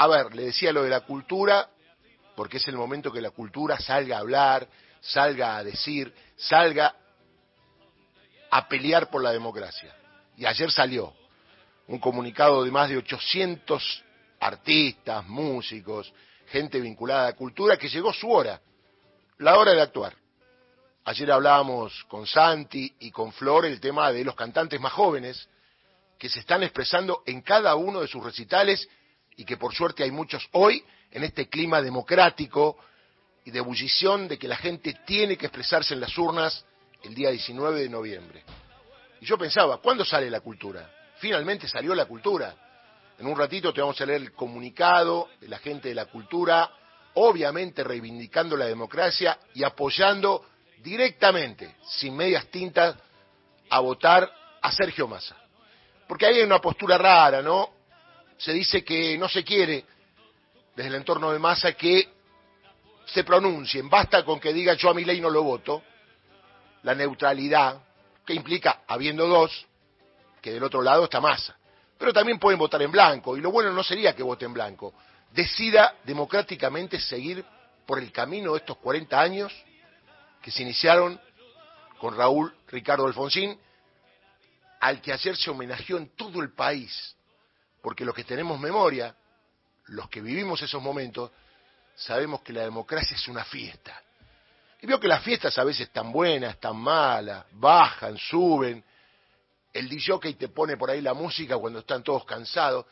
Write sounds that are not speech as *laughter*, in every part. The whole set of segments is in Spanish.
a ver, le decía lo de la cultura, porque es el momento que la cultura salga a hablar, salga a decir, salga a pelear por la democracia. Y ayer salió un comunicado de más de 800 artistas, músicos, gente vinculada a la cultura, que llegó su hora, la hora de actuar. Ayer hablábamos con Santi y con Flor el tema de los cantantes más jóvenes que se están expresando en cada uno de sus recitales y que por suerte hay muchos hoy en este clima democrático y de ebullición de que la gente tiene que expresarse en las urnas el día 19 de noviembre. Y yo pensaba, ¿cuándo sale la cultura? Finalmente salió la cultura. En un ratito te vamos a leer el comunicado de la gente de la cultura, obviamente reivindicando la democracia y apoyando directamente, sin medias tintas, a votar a Sergio Massa. Porque ahí hay una postura rara, ¿no? Se dice que no se quiere, desde el entorno de Massa, que se pronuncien. Basta con que diga yo a mi ley no lo voto. La neutralidad, que implica, habiendo dos, que del otro lado está Massa. Pero también pueden votar en blanco, y lo bueno no sería que vote en blanco. Decida democráticamente seguir por el camino de estos 40 años que se iniciaron con Raúl Ricardo Alfonsín, al que ayer se homenajeó en todo el país, porque los que tenemos memoria, los que vivimos esos momentos, sabemos que la democracia es una fiesta. Y veo que las fiestas a veces están buenas, están malas, bajan, suben, el DJ te pone por ahí la música cuando están todos cansados.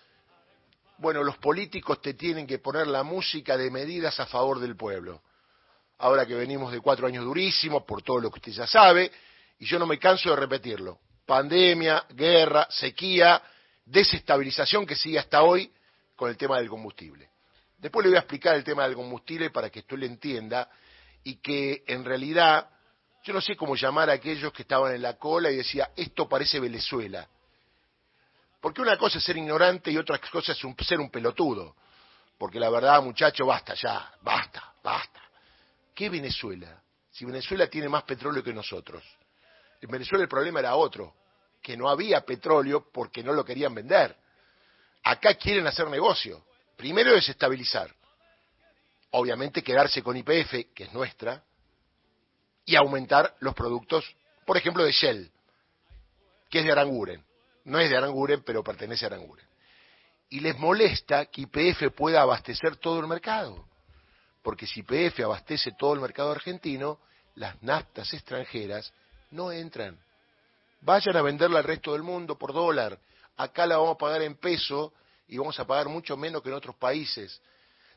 Bueno, los políticos te tienen que poner la música de medidas a favor del pueblo. Ahora que venimos de cuatro años durísimos, por todo lo que usted ya sabe, y yo no me canso de repetirlo. Pandemia, guerra, sequía, desestabilización que sigue hasta hoy con el tema del combustible. Después le voy a explicar el tema del combustible para que usted lo entienda y que en realidad yo no sé cómo llamar a aquellos que estaban en la cola y decía, esto parece Venezuela. Porque una cosa es ser ignorante y otra cosa es ser un pelotudo. Porque la verdad, muchacho, basta ya, basta, basta. ¿Qué Venezuela? Si Venezuela tiene más petróleo que nosotros. En Venezuela el problema era otro, que no había petróleo porque no lo querían vender. Acá quieren hacer negocio. Primero desestabilizar. Obviamente quedarse con IPF, que es nuestra, y aumentar los productos, por ejemplo, de Shell, que es de Aranguren. No es de Aranguren, pero pertenece a Aranguren. Y les molesta que IPF pueda abastecer todo el mercado. Porque si IPF abastece todo el mercado argentino, las naftas extranjeras no entran. Vayan a venderla al resto del mundo por dólar. Acá la vamos a pagar en peso y vamos a pagar mucho menos que en otros países.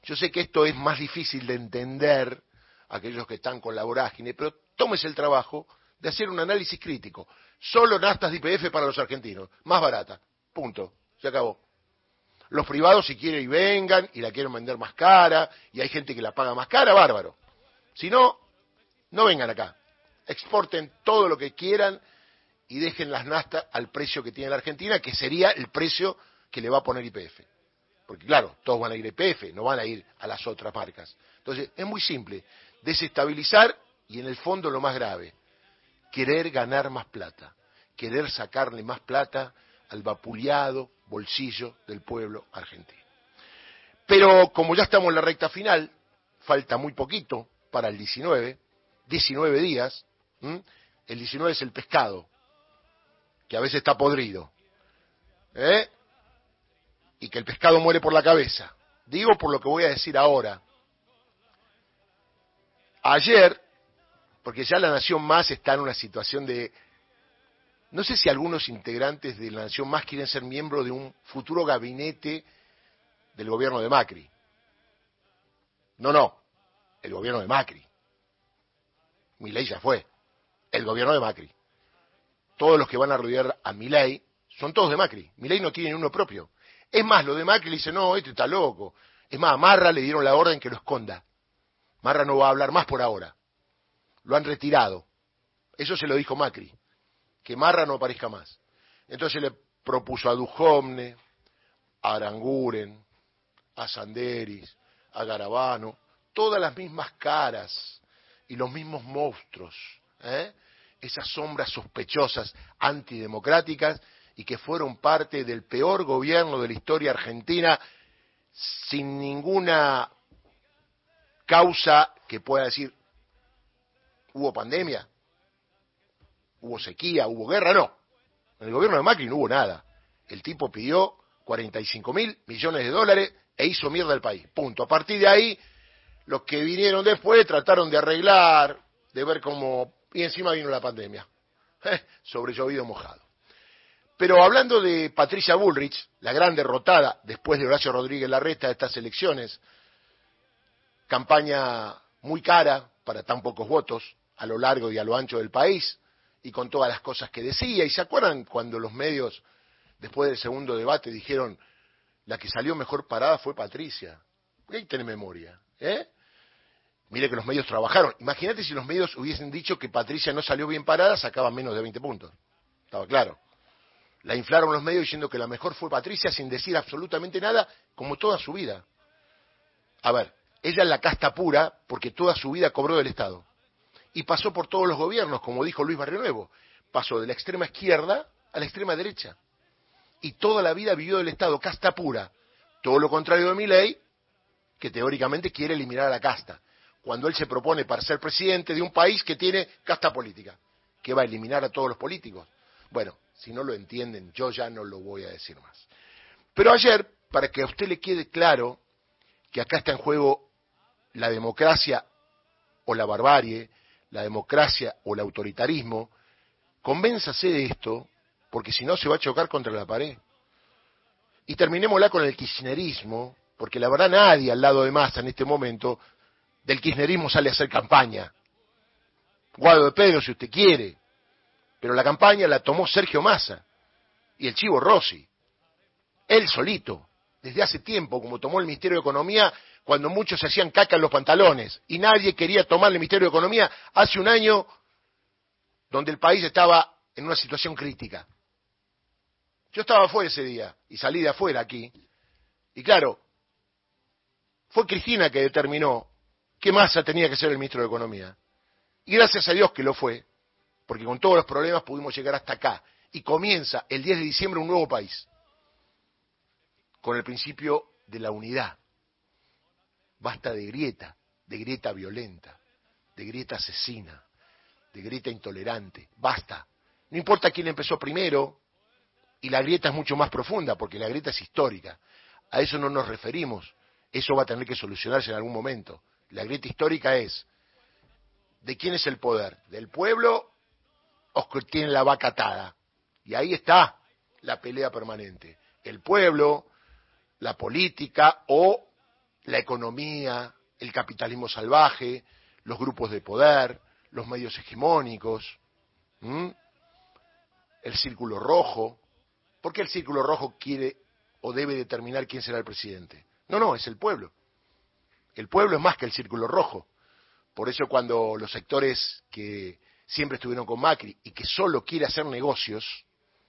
Yo sé que esto es más difícil de entender aquellos que están con la vorágine, pero tómese el trabajo de hacer un análisis crítico. Solo nastas de IPF para los argentinos, más barata. Punto. Se acabó. Los privados si quieren y vengan y la quieren vender más cara y hay gente que la paga más cara, bárbaro. Si no, no vengan acá. Exporten todo lo que quieran y dejen las nastas al precio que tiene la Argentina, que sería el precio que le va a poner IPF. Porque claro, todos van a ir a IPF, no van a ir a las otras marcas. Entonces, es muy simple desestabilizar y en el fondo lo más grave, querer ganar más plata, querer sacarle más plata al vapuleado bolsillo del pueblo argentino. Pero como ya estamos en la recta final, falta muy poquito para el 19, 19 días, el 19 es el pescado, que a veces está podrido, ¿eh? y que el pescado muere por la cabeza. Digo por lo que voy a decir ahora, Ayer, porque ya la Nación Más está en una situación de... No sé si algunos integrantes de la Nación Más quieren ser miembros de un futuro gabinete del gobierno de Macri. No, no, el gobierno de Macri. Milei ya fue, el gobierno de Macri. Todos los que van a rodear a Milei son todos de Macri. Milei no tiene uno propio. Es más, lo de Macri le dice, no, este está loco. Es más, a Marra le dieron la orden que lo esconda. Marra no va a hablar más por ahora. Lo han retirado. Eso se lo dijo Macri. Que Marra no aparezca más. Entonces le propuso a Dujomne, a Aranguren, a Sanderis, a Garabano, todas las mismas caras y los mismos monstruos, ¿eh? Esas sombras sospechosas, antidemocráticas y que fueron parte del peor gobierno de la historia argentina sin ninguna causa que pueda decir, hubo pandemia, hubo sequía, hubo guerra, no. En el gobierno de Macri no hubo nada. El tipo pidió 45 mil millones de dólares e hizo mierda el país. Punto. A partir de ahí, los que vinieron después trataron de arreglar, de ver cómo... Y encima vino la pandemia. *laughs* Eh, sobre llovido mojado. Pero hablando de Patricia Bullrich, la gran derrotada después de Horacio Rodríguez Larreta de estas elecciones, campaña muy cara para tan pocos votos a lo largo y a lo ancho del país y con todas las cosas que decía. ¿Y se acuerdan cuando los medios, después del segundo debate, dijeron la que salió mejor parada fue Patricia? Ahí tiene memoria. ¿eh? Mire que los medios trabajaron. Imagínate si los medios hubiesen dicho que Patricia no salió bien parada, sacaba menos de 20 puntos. Estaba claro. La inflaron los medios diciendo que la mejor fue Patricia sin decir absolutamente nada, como toda su vida. A ver, ella es la casta pura porque toda su vida cobró del Estado. Y pasó por todos los gobiernos, como dijo Luis Barrio Nuevo. Pasó de la extrema izquierda a la extrema derecha. Y toda la vida vivió del Estado, casta pura. Todo lo contrario de mi ley, que teóricamente quiere eliminar a la casta cuando él se propone para ser presidente de un país que tiene casta política, que va a eliminar a todos los políticos. Bueno, si no lo entienden, yo ya no lo voy a decir más. Pero ayer, para que a usted le quede claro que acá está en juego la democracia o la barbarie, la democracia o el autoritarismo, convénzase de esto, porque si no se va a chocar contra la pared. Y terminémosla con el kirchnerismo, porque la verdad nadie al lado de Massa en este momento del kirchnerismo sale a hacer campaña. Guado de Pedro, si usted quiere. Pero la campaña la tomó Sergio Massa y el Chivo Rossi. Él solito, desde hace tiempo, como tomó el Ministerio de Economía cuando muchos se hacían caca en los pantalones y nadie quería tomar el Ministerio de Economía hace un año donde el país estaba en una situación crítica. Yo estaba afuera ese día y salí de afuera aquí. Y claro, fue Cristina que determinó ¿Qué Massa tenía que ser el ministro de Economía. Y gracias a Dios que lo fue, porque con todos los problemas pudimos llegar hasta acá. Y comienza el 10 de diciembre un nuevo país, con el principio de la unidad. Basta de grieta, de grieta violenta, de grieta asesina, de grieta intolerante. Basta. No importa quién empezó primero, y la grieta es mucho más profunda, porque la grieta es histórica. A eso no nos referimos. Eso va a tener que solucionarse en algún momento. La grieta histórica es, ¿de quién es el poder? ¿Del pueblo o que tiene la vaca atada? Y ahí está la pelea permanente. El pueblo, la política o la economía, el capitalismo salvaje, los grupos de poder, los medios hegemónicos, el círculo rojo. ¿Por qué el círculo rojo quiere o debe determinar quién será el presidente? No, no, es el pueblo. El pueblo es más que el círculo rojo. Por eso cuando los sectores que siempre estuvieron con Macri y que solo quiere hacer negocios,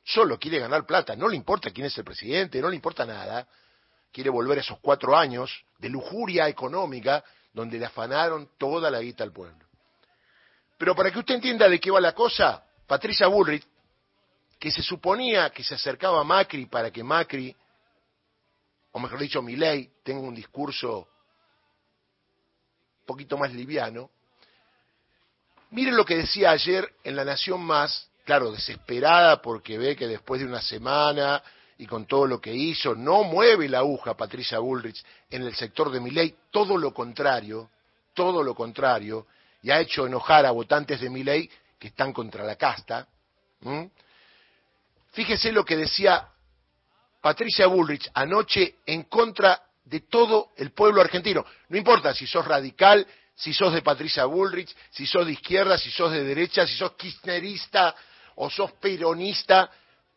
solo quiere ganar plata, no le importa quién es el presidente, no le importa nada, quiere volver esos cuatro años de lujuria económica donde le afanaron toda la guita al pueblo. Pero para que usted entienda de qué va la cosa, Patricia Bullrich, que se suponía que se acercaba a Macri para que Macri, o mejor dicho, Milei, tenga un discurso poquito más liviano. Miren lo que decía ayer en La Nación Más, claro, desesperada porque ve que después de una semana y con todo lo que hizo, no mueve la aguja Patricia Bullrich en el sector de Miley, todo lo contrario, todo lo contrario, y ha hecho enojar a votantes de Miley que están contra la casta. Fíjese lo que decía Patricia Bullrich anoche en contra de todo el pueblo argentino. No importa si sos radical, si sos de Patricia Bullrich, si sos de izquierda, si sos de derecha, si sos kirchnerista o sos peronista.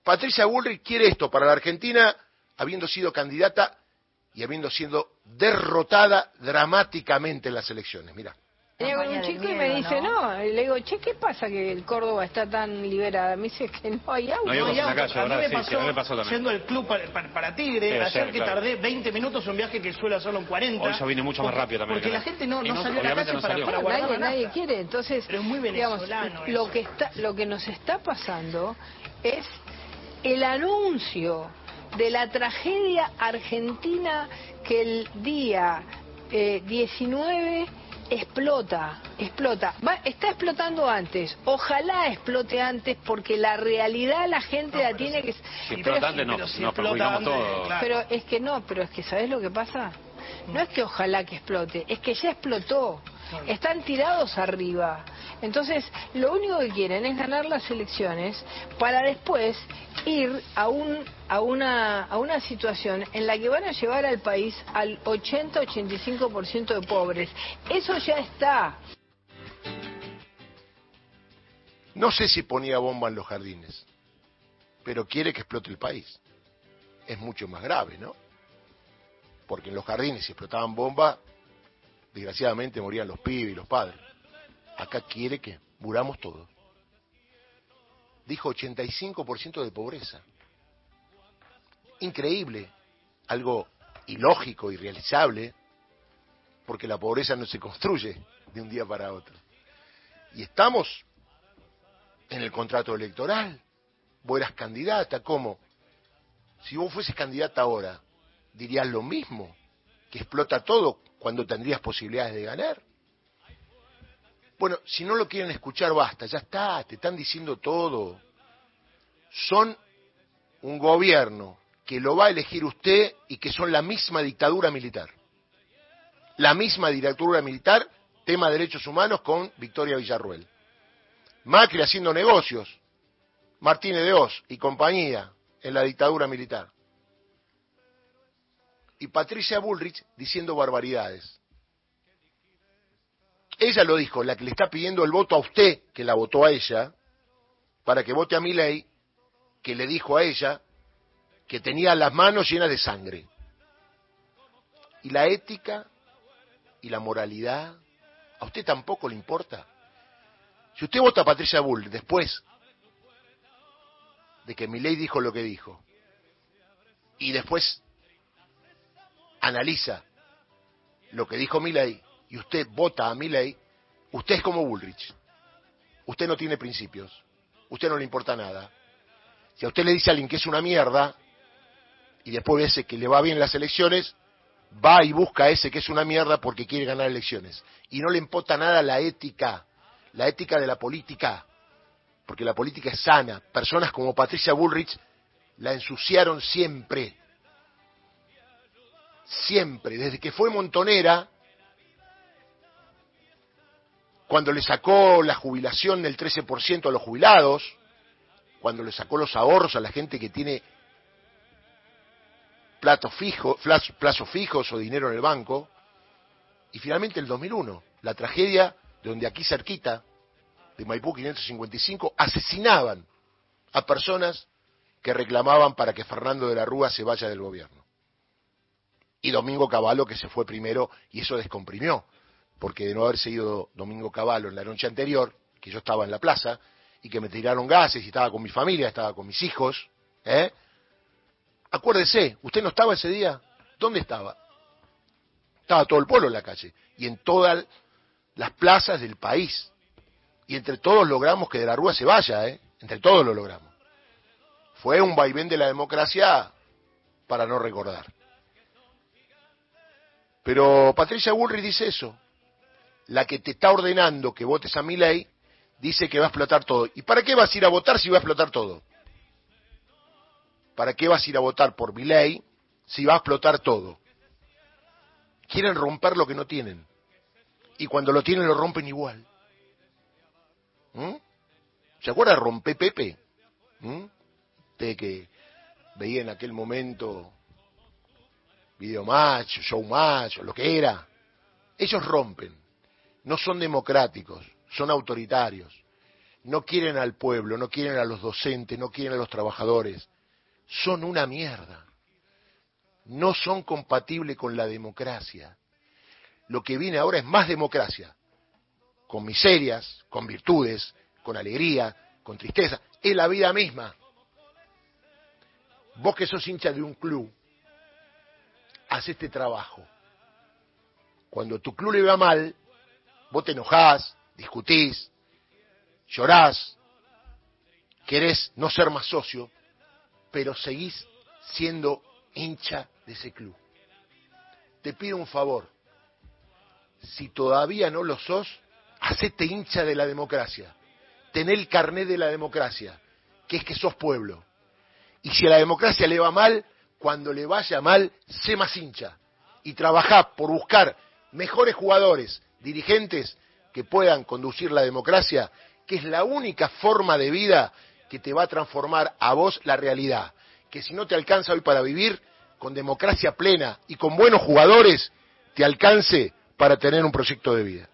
Patricia Bullrich quiere esto para la Argentina, habiendo sido candidata y habiendo sido derrotada dramáticamente en las elecciones. Mira. Llego un chico y me dice, ¿no? le digo, che, ¿qué pasa que el Córdoba está tan liberada? Me dice que no hay auto. No hay auto. a, mí me pasó, sí, me pasó yendo el club para, Tigre, ayer que tardé 20 minutos un viaje que suele hacerlo en 40. Hoy eso viene mucho más rápido también. Porque la gente no, no, salió a la calle para, para guardar nadie, nadie quiere, entonces, Pero es muy venezolano lo que está, lo que nos está pasando es el anuncio de la tragedia argentina que el día 19 explota, explota. está explotando antes. Ojalá explote antes porque la realidad la gente la tiene que... Si explota antes no, nos todo. Pero es que no, pero es que ¿sabes lo que pasa? No es que ojalá que explote, es que ya explotó. Están tirados arriba. Entonces, lo único que quieren es ganar las elecciones para después ir a, un, a, una, a una situación en la que van a llevar al país al 80-85% de pobres. Eso ya está. No sé si ponía bomba en los jardines, pero quiere que explote el país. Es mucho más grave, ¿no? Porque en los jardines, si explotaban bombas, desgraciadamente morían los pibes y los padres. Acá quiere que muramos todos. Dijo 85% de pobreza. Increíble, algo ilógico, irrealizable, porque la pobreza no se construye de un día para otro. Y estamos en el contrato electoral. Vos eras candidata, ¿cómo? Si vos fueses candidata ahora, dirías lo mismo, que explota todo cuando tendrías posibilidades de ganar. Bueno, si no lo quieren escuchar, basta, ya está, te están diciendo todo. Son un gobierno que lo va a elegir usted y que son la misma dictadura militar. La misma dictadura militar, tema de derechos humanos con Victoria Villarruel. Macri haciendo negocios, Martínez de Oz y compañía en la dictadura militar. Y Patricia Bullrich diciendo barbaridades. Ella lo dijo, la que le está pidiendo el voto a usted, que la votó a ella, para que vote a mi ley, que le dijo a ella que tenía las manos llenas de sangre. Y la ética y la moralidad, ¿a usted tampoco le importa? Si usted vota a Patricia Bull después de que mi ley dijo lo que dijo, y después analiza lo que dijo mi ley, y usted vota a mi ley, usted es como Bullrich. Usted no tiene principios. Usted no le importa nada. Si a usted le dice a alguien que es una mierda, y después ve ese que le va bien en las elecciones, va y busca a ese que es una mierda porque quiere ganar elecciones. Y no le importa nada la ética, la ética de la política, porque la política es sana. Personas como Patricia Bullrich la ensuciaron siempre. Siempre, desde que fue montonera, cuando le sacó la jubilación del 13% a los jubilados, cuando le sacó los ahorros a la gente que tiene plazos fijos o dinero en el banco, y finalmente el 2001, la tragedia donde aquí cerquita, de Maipú 555, asesinaban a personas que reclamaban para que Fernando de la Rúa se vaya del gobierno. Domingo Cavallo que se fue primero y eso descomprimió porque de no haber seguido Domingo Cavallo en la noche anterior, que yo estaba en la plaza, y que me tiraron gases y estaba con mi familia, estaba con mis hijos, ¿eh? Acuérdese, ¿usted no estaba ese día? ¿Dónde estaba? Estaba todo el pueblo en la calle y en todas las plazas del país. Y entre todos logramos que de la Rúa se vaya, ¿eh? Entre todos lo logramos. Fue un vaivén de la democracia para no recordar. Pero Patricia Bullrich dice eso, la que te está ordenando que votes a mi ley, dice que va a explotar todo. ¿Y para qué vas a ir a votar si va a explotar todo? ¿Para qué vas a ir a votar por mi ley si va a explotar todo? Quieren romper lo que no tienen. Y cuando lo tienen lo rompen igual. ¿Mm? ¿Se acuerda de Rompe Pepe? ¿Mm? Usted que veía en aquel momento Video Match, Show Match, lo que era. Ellos rompen no son democráticos, son autoritarios. No quieren al pueblo, no quieren a los docentes, no quieren a los trabajadores. Son una mierda. No son compatibles con la democracia. Lo que viene ahora es más democracia, con miserias, con virtudes, con alegría, con tristeza. Es la vida misma. Vos que sos hincha de un club, haz este trabajo. Cuando tu club le va mal, Vos te enojás, discutís, llorás, querés no ser más socio, pero seguís siendo hincha de ese club. Te pido un favor, si todavía no lo sos, hacete hincha de la democracia, tené el carné de la democracia, que es que sos pueblo. Y si a la democracia le va mal, cuando le vaya mal, sé más hincha y trabajá por buscar mejores jugadores, dirigentes que puedan conducir la democracia, que es la única forma de vida que te va a transformar a vos la realidad. Que si no te alcanza hoy para vivir, con democracia plena y con buenos jugadores, te alcance para tener un proyecto de vida.